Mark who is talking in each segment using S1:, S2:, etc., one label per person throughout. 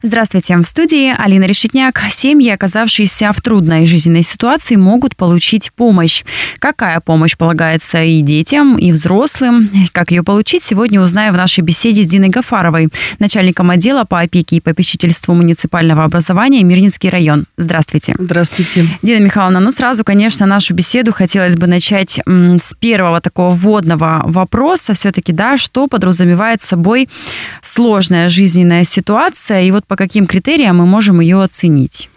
S1: Здравствуйте. В студии Алина Решетняк. Семьи, оказавшиеся в трудной жизненной ситуации, могут получить помощь. Какая помощь полагается и детям, и взрослым? Как ее получить, сегодня узнаем в нашей беседе с Диной Гафаровой, начальником отдела по опеке и попечительству муниципального образования Мирнинский район. Здравствуйте.
S2: Здравствуйте.
S1: Дина Михайловна, ну сразу, конечно, нашу беседу хотелось бы начать с первого такого вводного вопроса. Все-таки, да, что подразумевает собой сложная жизненная ситуация? И вот по каким критериям мы можем ее оценить?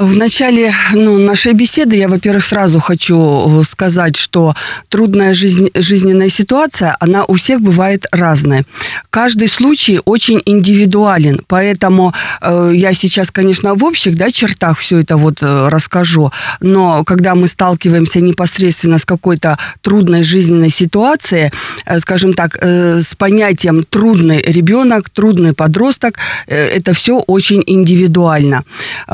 S2: В начале ну, нашей беседы я, во-первых, сразу хочу э, сказать, что трудная жизнь, жизненная ситуация, она у всех бывает разная. Каждый случай очень индивидуален, поэтому э, я сейчас, конечно, в общих да, чертах все это вот э, расскажу, но когда мы сталкиваемся непосредственно с какой-то трудной жизненной ситуацией, э, скажем так, э, с понятием трудный ребенок, трудный подросток, э, это все очень индивидуально,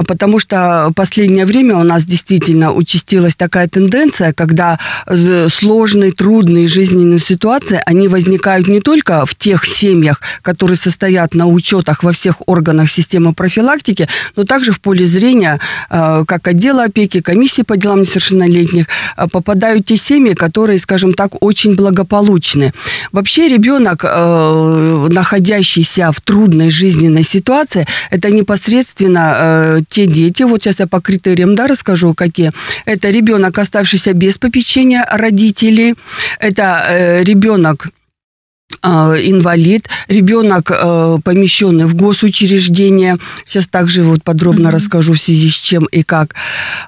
S2: потому что последнее время у нас действительно участилась такая тенденция, когда э, сложные, трудные жизненные ситуации, они возникают не только в тех семьях, которые состоят на учетах во всех органах системы профилактики, но также в поле зрения э, как отдела опеки, комиссии по делам несовершеннолетних э, попадают те семьи, которые, скажем так, очень благополучны. Вообще ребенок, находящийся в трудной жизненной ситуации, это непосредственно те дети, вот сейчас я по критериям да, расскажу, какие. Это ребенок, оставшийся без попечения родителей. Это э, ребенок инвалид, ребенок э, помещенный в госучреждение. Сейчас также вот подробно mm-hmm. расскажу в связи с чем и как.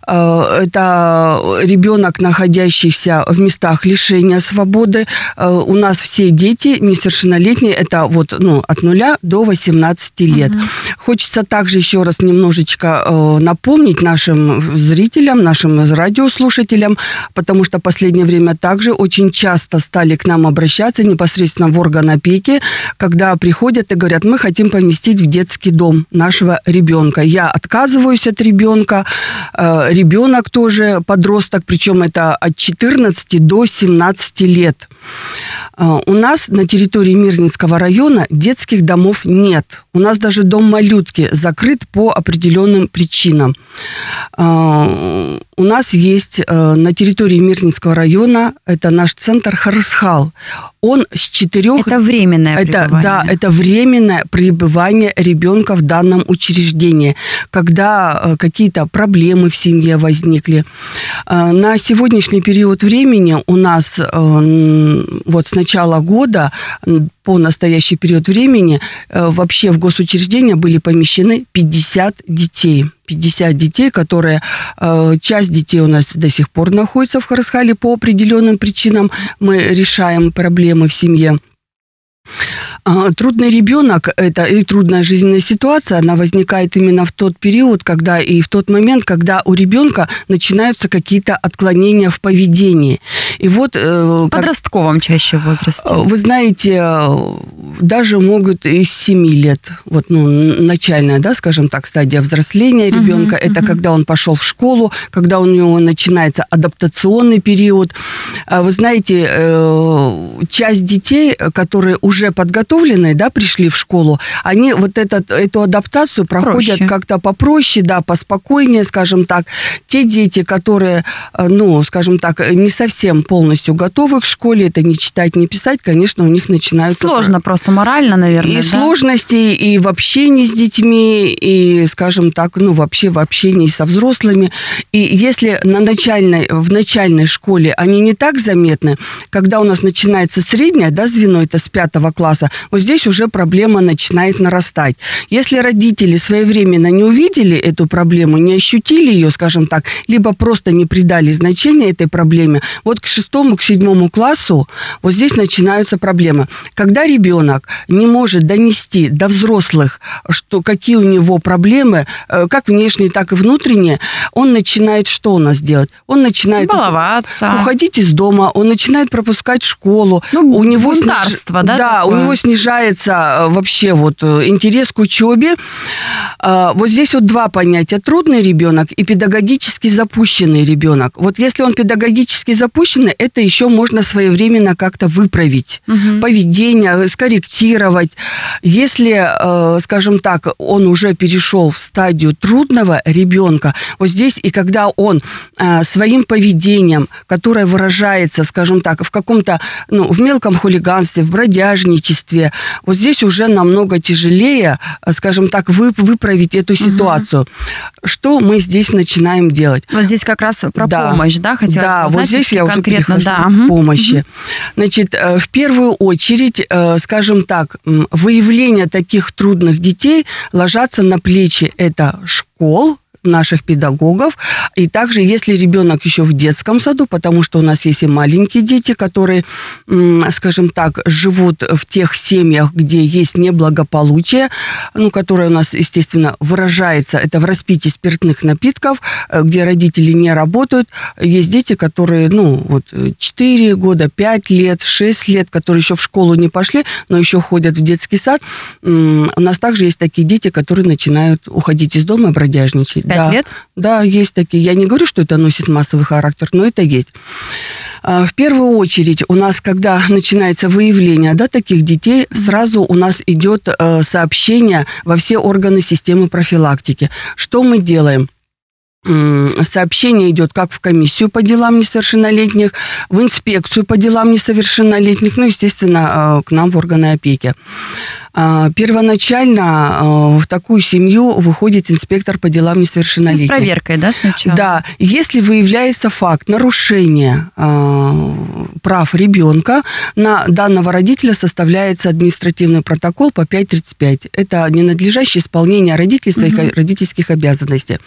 S2: Э, это ребенок, находящийся в местах лишения свободы. Э, у нас все дети несовершеннолетние, это вот ну, от нуля до 18 лет. Mm-hmm. Хочется также еще раз немножечко напомнить нашим зрителям, нашим радиослушателям, потому что в последнее время также очень часто стали к нам обращаться непосредственно в орган опеки, когда приходят и говорят, мы хотим поместить в детский дом нашего ребенка. Я отказываюсь от ребенка, э, ребенок тоже подросток, причем это от 14 до 17 лет. Э, у нас на территории Мирнинского района детских домов нет. У нас даже дом малютки закрыт по определенным причинам. Э, у нас есть на территории Мирнинского района, это наш центр Харсхал он с четырех...
S1: Это временное
S2: это, пребывание. Да, это временное пребывание ребенка в данном учреждении, когда э, какие-то проблемы в семье возникли. Э, на сегодняшний период времени у нас э, вот с начала года по настоящий период времени вообще в госучреждения были помещены 50 детей. 50 детей, которые... Часть детей у нас до сих пор находится в Харасхале по определенным причинам. Мы решаем проблемы в семье. А, трудный ребенок – это и трудная жизненная ситуация, она возникает именно в тот период, когда и в тот момент, когда у ребенка начинаются какие-то отклонения в поведении. И вот...
S1: Э, в подростковом как, чаще возрасте. Э,
S2: вы знаете, даже могут из 7 лет, вот, ну, начальная, да, скажем так, стадия взросления ребенка, uh-huh, это uh-huh. когда он пошел в школу, когда у него начинается адаптационный период. А вы знаете, э, часть детей, которые уже подготовлены подготовленные, да, пришли в школу, они вот этот, эту адаптацию проходят как-то попроще, да, поспокойнее, скажем так. Те дети, которые, э, ну, скажем так, не совсем полностью готовы к школе, это не читать, не писать, конечно, у них начинают...
S1: Сложно просто морально, наверное,
S2: И
S1: да?
S2: сложности, и в общении с детьми, и, скажем так, ну, вообще в общении со взрослыми. И если на начальной, в начальной школе они не так заметны, когда у нас начинается средняя, да, звено, это с пятого класса, вот здесь уже проблема начинает нарастать. Если родители своевременно не увидели эту проблему, не ощутили ее, скажем так, либо просто не придали значения этой проблеме, вот к шестому, к седьмому классу вот здесь начинаются проблемы. Когда ребенок не может донести до взрослых, что какие у него проблемы, э, как внешние, так и внутренние, он начинает что у нас делать? Он начинает
S1: баловаться,
S2: уходить из дома, он начинает пропускать школу.
S1: Ну, у него бунтарство, да?
S2: Да, Да, у него снижается э, вообще вот э, интерес к учебе. А, вот здесь вот два понятия. Трудный ребенок и педагогически запущенный ребенок. Вот если он педагогически запущенный, это еще можно своевременно как-то выправить. Угу. Поведение, скорректировать. Если, скажем так, он уже перешел в стадию трудного ребенка, вот здесь и когда он своим поведением, которое выражается, скажем так, в каком-то, ну, в мелком хулиганстве, в бродяжничестве, вот здесь уже намного тяжелее, скажем так, вы, выправить эту ситуацию. Угу. Что мы здесь начинаем делать?
S1: Вот здесь как раз про
S2: да.
S1: помощь, да, хотелось
S2: Да,
S1: узнать,
S2: вот здесь я
S1: конкретно,
S2: уже
S1: да.
S2: к помощи. Угу. Значит, э, в первую очередь, э, скажем так, выявление таких трудных детей ложатся на плечи это школ, наших педагогов. И также, если ребенок еще в детском саду, потому что у нас есть и маленькие дети, которые, скажем так, живут в тех семьях, где есть неблагополучие, ну, которое у нас, естественно, выражается, это в распитии спиртных напитков, э, где родители не работают. Есть дети, которые, ну, вот 4 года, 5 лет, 6 лет, которые еще в школу не пошли, но еще ходят в детский сад. У нас также есть такие дети, которые начинают уходить из дома и бродяжничать.
S1: Пять
S2: да,
S1: лет?
S2: Да, есть такие. Я не говорю, что это носит массовый характер, но это есть. А, в первую очередь у нас, когда начинается выявление да, таких детей, сразу у нас идет э, сообщение во все органы системы профилактики. Что мы делаем? сообщение идет как в комиссию по делам несовершеннолетних, в инспекцию по делам несовершеннолетних, ну, естественно, э, к нам в органы опеки. А, первоначально э, в такую семью выходит инспектор по делам несовершеннолетних. С
S1: проверкой, да, сначала?
S2: Да. Если выявляется факт нарушения э, прав ребенка, на данного родителя составляется административный протокол по 5.35. Это ненадлежащее исполнение родителей своих угу. родительских обязанностей.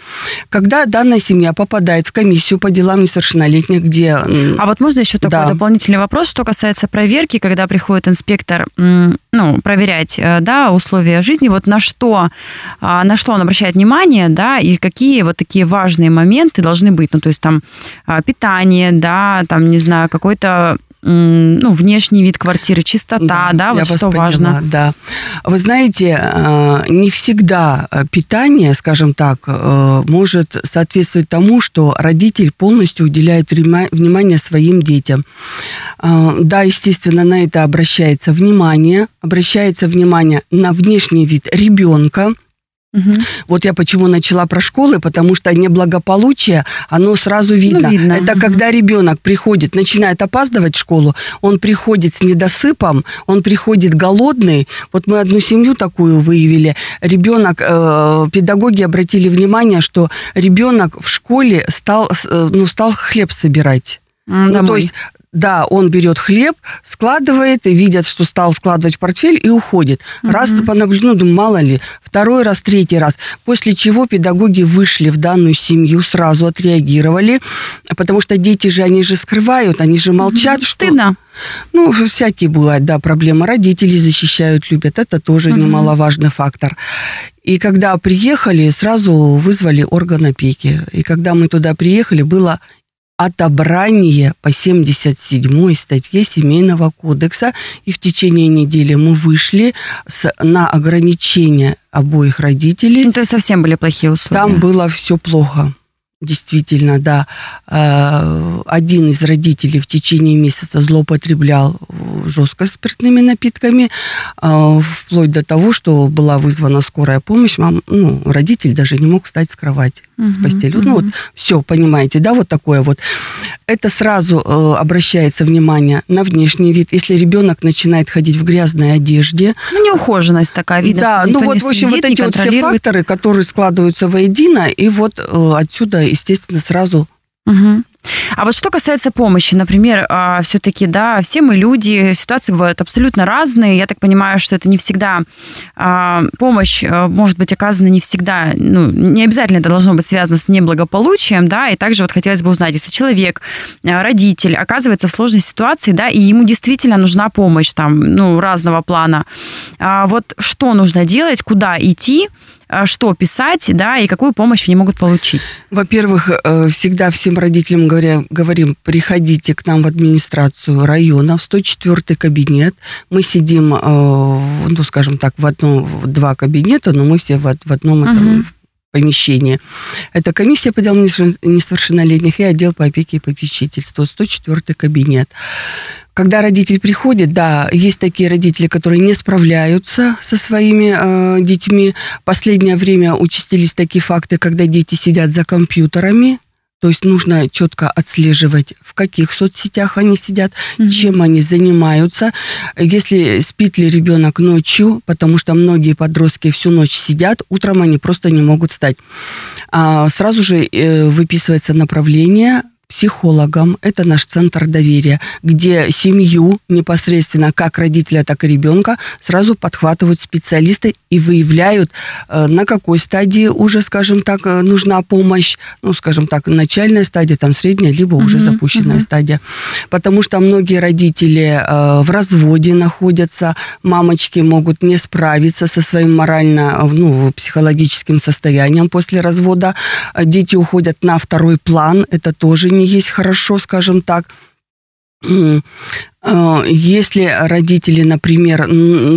S2: Когда данная семья попадает в комиссию по делам несовершеннолетних, где...
S1: А вот можно еще такой да. дополнительный вопрос, что касается проверки, когда приходит инспектор, ну, проверять э, да, условия жизни, вот на что, а, на что он обращает внимание, да, и какие вот такие важные моменты должны быть, ну, то есть там а, питание, да, там, не знаю, какой-то ну, внешний вид квартиры, чистота, да, да вот что поняла, важно.
S2: Да. Вы знаете, э, не всегда питание, скажем так, э, может соответствовать тому, что родитель полностью уделяет внимание своим детям. Э, да, естественно, на это обращается внимание, обращается внимание на внешний вид ребенка, Угу. Вот я почему начала про школы, потому что неблагополучие, оно сразу видно. Ну, видно. Это угу. когда ребенок приходит, начинает опаздывать в школу, он приходит с недосыпом, он приходит голодный. Вот мы одну семью такую выявили. Ребенок, э, педагоги обратили внимание, что ребенок в школе стал, э, ну, стал хлеб собирать.
S1: Домой. Ну,
S2: то есть да, он берет хлеб, складывает, и видят, что стал складывать в портфель и уходит. Угу. Раз понаблюдал, ну, думаю, мало ли, второй раз, третий раз. После чего педагоги вышли в данную семью, сразу отреагировали, потому что дети же, они же скрывают, они же молчат. Угу.
S1: Что... Стыдно.
S2: Ну, всякие бывают, да, проблемы. Родители защищают, любят. Это тоже угу. немаловажный фактор. И когда приехали, сразу вызвали орган опеки. И когда мы туда приехали, было отобрание по 77 статье Семейного кодекса. И в течение недели мы вышли с, на ограничение обоих родителей.
S1: Ну, то есть совсем были плохие условия?
S2: Там было все плохо. Действительно, да. Э, один из родителей в течение месяца злоупотреблял жестко спиртными напитками, э, вплоть до того, что была вызвана скорая помощь. Мам, ну, родитель даже не мог встать с кровати, угу, с постели. Угу. Ну вот все, понимаете, да, вот такое вот. Это сразу э, обращается внимание на внешний вид. Если ребенок начинает ходить в грязной одежде.
S1: Ну, неухоженность такая, видно,
S2: Да, ну вот, в общем, вот эти вот все факторы, которые складываются воедино, и вот отсюда естественно, сразу
S1: Угу. А вот что касается помощи, например, а, все-таки, да, все мы люди, ситуации бывают абсолютно разные. Я так понимаю, что это не всегда а, помощь а, может быть оказана не всегда, ну, не обязательно это должно быть связано с неблагополучием, да, и также вот хотелось бы узнать, если человек, родитель оказывается в сложной ситуации, да, и ему действительно нужна помощь там, ну, разного плана, вот что нужно делать, куда идти, что писать, да, и какую помощь они могут получить?
S2: Во-первых, э, всегда всем родителям говоря, говорим, приходите к нам в администрацию района, в 104 кабинет. Мы сидим, ну, скажем так, в одном, два кабинета, но мы все в, в одном этом помещении. Это комиссия по делам несовершеннолетних и отдел по опеке и попечительству, 104 кабинет. Когда родитель приходит, да, есть такие родители, которые не справляются со своими э, детьми. Последнее время участились такие факты, когда дети сидят за компьютерами, то есть нужно четко отслеживать, в каких соцсетях они сидят, mm-hmm. чем они занимаются. Если спит ли ребенок ночью, потому что многие подростки всю ночь сидят, утром они просто не могут встать. А сразу же э, выписывается направление психологом. Это наш центр доверия, где семью непосредственно как родителя, так и ребенка сразу подхватывают специалисты и выявляют, э, на какой стадии уже, скажем так, э, нужна помощь. Ну, скажем так, начальная стадия, там средняя, либо уже uh-huh, запущенная uh-huh. стадия. Потому что многие родители э, в разводе находятся, мамочки могут не справиться со своим морально, ну, психологическим состоянием после развода. Дети уходят на второй план, это тоже не есть хорошо, скажем так. Э, если родители, например,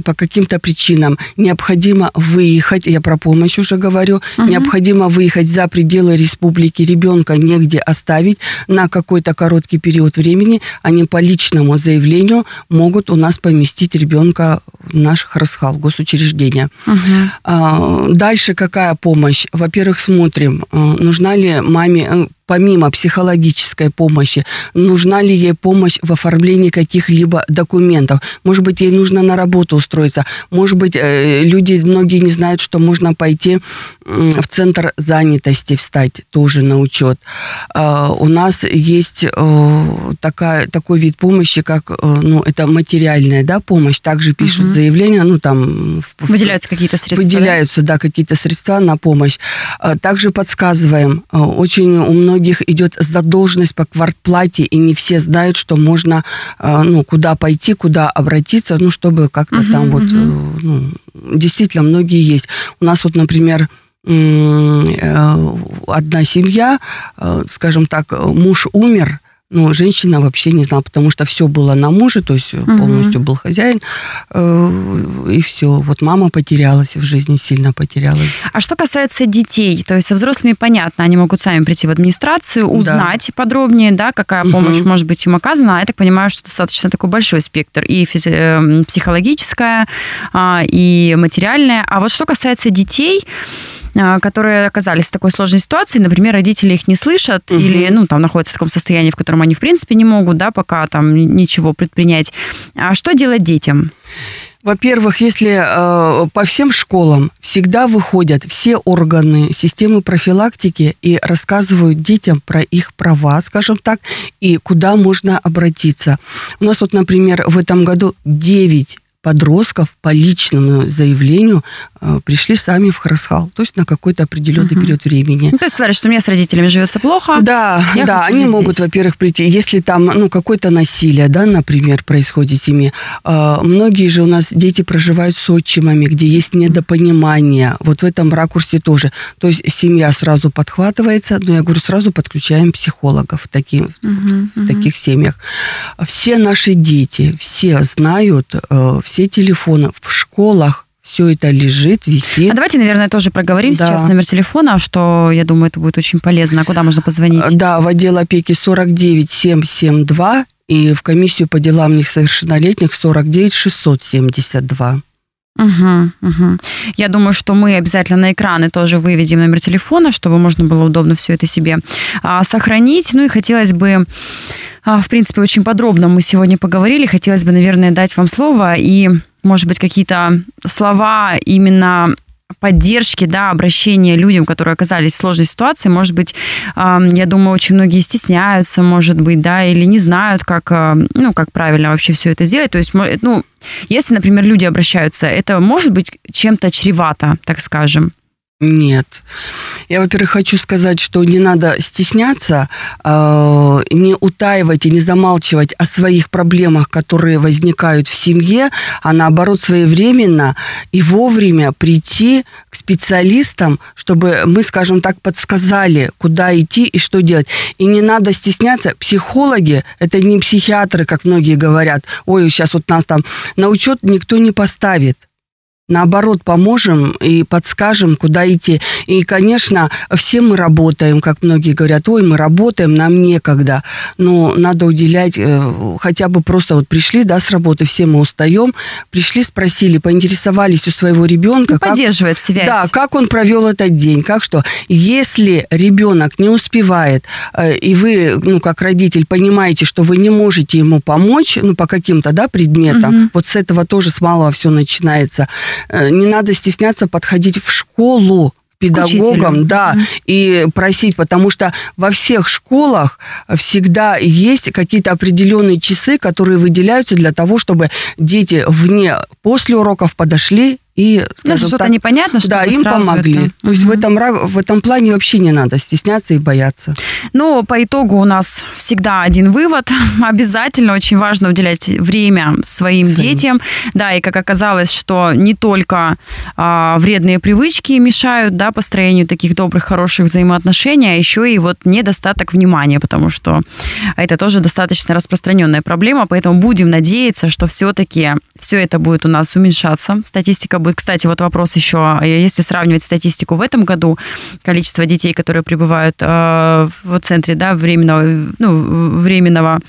S2: по каким-то причинам необходимо выехать, я про помощь уже говорю, угу. необходимо выехать за пределы республики, ребенка негде оставить на какой-то короткий период времени, они по личному заявлению могут у нас поместить ребенка в наш Харасхал, госучреждение. Угу. Дальше какая помощь? Во-первых, смотрим, э, нужна ли маме э, помимо психологической помощи, нужна ли ей помощь в оформлении каких каких-либо документов. Может быть, ей нужно на работу устроиться. Может быть, э, люди, многие не знают, что можно пойти в центр занятости встать тоже на учет. А, у нас есть э, такая, такой вид помощи, как, э, ну, это материальная, да, помощь. Также пишут угу. заявления, ну, там...
S1: Выделяются какие-то средства,
S2: Выделяются, да, да какие-то средства на помощь. А, также подсказываем. Очень у многих идет задолженность по квартплате, и не все знают, что можно ну, куда пойти, куда обратиться, ну, чтобы как-то угу, там вот, угу. ну, действительно, многие есть. У нас вот, например, э, одна семья, э, скажем так, муж умер, но женщина вообще не знала, потому что все было на муже, то есть угу. полностью был хозяин, э, и все. Вот мама потерялась в жизни, сильно потерялась.
S1: А что касается детей, то есть со взрослыми понятно, они могут сами прийти в администрацию, узнать да. подробнее, да, какая помощь угу. может быть им оказана. А я так понимаю, что достаточно такой большой спектр и эм, психологическая, а, и материальная. А вот что касается детей, которые оказались в такой сложной ситуации, например, родители их не слышат угу. или, ну, там, находятся в таком состоянии, в котором они, в принципе, не могут, да, пока там ничего предпринять. А что делать детям?
S2: Во-первых, если э, по всем школам всегда выходят все органы системы профилактики и рассказывают детям про их права, скажем так, и куда можно обратиться. У нас вот, например, в этом году 9 подростков по личному заявлению э, пришли сами в Харасхал, то есть на какой-то определенный угу. период времени.
S1: Ну, то есть сказали, что мне с родителями живется плохо.
S2: Да, да, они могут, во-первых, прийти, если там, ну, какое-то насилие, да, например, происходит в семье. Э, многие же у нас дети проживают с отчимами, где есть недопонимание. Вот в этом ракурсе тоже. То есть семья сразу подхватывается, но я говорю, сразу подключаем психологов в, таки, угу, в угу. таких семьях. Все наши дети, все знают, э, все все телефоны в школах, все это лежит, висит.
S1: А давайте, наверное, тоже проговорим да. сейчас номер телефона, что, я думаю, это будет очень полезно. А куда можно позвонить?
S2: Да, в отдел опеки 49772 и в комиссию по делам несовершеннолетних 49 672.
S1: Угу, угу. Я думаю, что мы обязательно на экраны тоже выведем номер телефона, чтобы можно было удобно все это себе а, сохранить. Ну и хотелось бы в принципе, очень подробно мы сегодня поговорили. Хотелось бы, наверное, дать вам слово и, может быть, какие-то слова именно поддержки, да, обращения людям, которые оказались в сложной ситуации. Может быть, я думаю, очень многие стесняются, может быть, да, или не знают, как, ну, как правильно вообще все это сделать. То есть, ну, если, например, люди обращаются, это может быть чем-то чревато, так скажем.
S2: Нет. Я, во-первых, хочу сказать, что не надо стесняться, э, не утаивать и не замалчивать о своих проблемах, которые возникают в семье, а наоборот своевременно и вовремя прийти к специалистам, чтобы мы, скажем так, подсказали, куда идти и что делать. И не надо стесняться. Психологи – это не психиатры, как многие говорят. Ой, сейчас вот нас там на учет никто не поставит наоборот, поможем и подскажем, куда идти. И, конечно, все мы работаем, как многие говорят, ой, мы работаем, нам некогда. Но надо уделять, э, хотя бы просто вот пришли, да, с работы, все мы устаем, пришли, спросили, поинтересовались у своего ребенка.
S1: Ну, поддерживает как, связь.
S2: Да, как он провел этот день, как что. Если ребенок не успевает, э, и вы, ну, как родитель, понимаете, что вы не можете ему помочь, ну, по каким-то, да, предметам, угу. вот с этого тоже с малого все начинается, не надо стесняться подходить в школу педагогам, да, mm-hmm. и просить, потому что во всех школах всегда есть какие-то определенные часы, которые выделяются для того, чтобы дети вне после уроков подошли и,
S1: ну, что-то так, непонятно,
S2: что Да, им помогли. Это... То есть угу. в, этом, в этом плане вообще не надо стесняться и бояться.
S1: Но по итогу у нас всегда один вывод. Обязательно очень важно уделять время своим, своим. детям. Да, и как оказалось, что не только а, вредные привычки мешают да, построению таких добрых, хороших взаимоотношений, а еще и вот недостаток внимания, потому что это тоже достаточно распространенная проблема, поэтому будем надеяться, что все-таки все это будет у нас уменьшаться. Статистика будет, кстати, вот вопрос еще, если сравнивать статистику в этом году, количество детей, которые прибывают э, в центре да, временного, ну, временного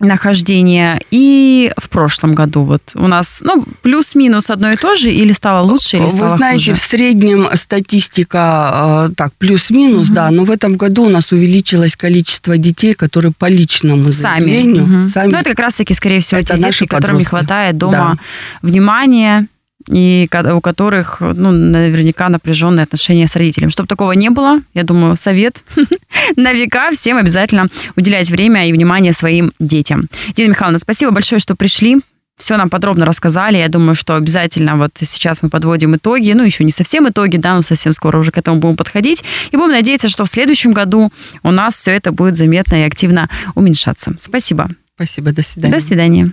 S1: нахождения и в прошлом году вот у нас ну плюс-минус одно и то же или стало лучше или стало
S2: Вы знаете,
S1: хуже?
S2: в среднем статистика э, так плюс-минус, угу. да, но в этом году у нас увеличилось количество детей, которые по личному сами. заявлению
S1: угу. сами. Ну это как раз-таки скорее всего это те дети, которым не хватает дома
S2: да.
S1: внимания и у которых, ну, наверняка напряженные отношения с родителями. Чтобы такого не было, я думаю, совет на века всем обязательно уделять время и внимание своим детям. Дина Михайловна, спасибо большое, что пришли. Все нам подробно рассказали. Я думаю, что обязательно вот сейчас мы подводим итоги. Ну, еще не совсем итоги, да, но совсем скоро уже к этому будем подходить. И будем надеяться, что в следующем году у нас все это будет заметно и активно уменьшаться. Спасибо.
S2: Спасибо. До свидания.
S1: До свидания.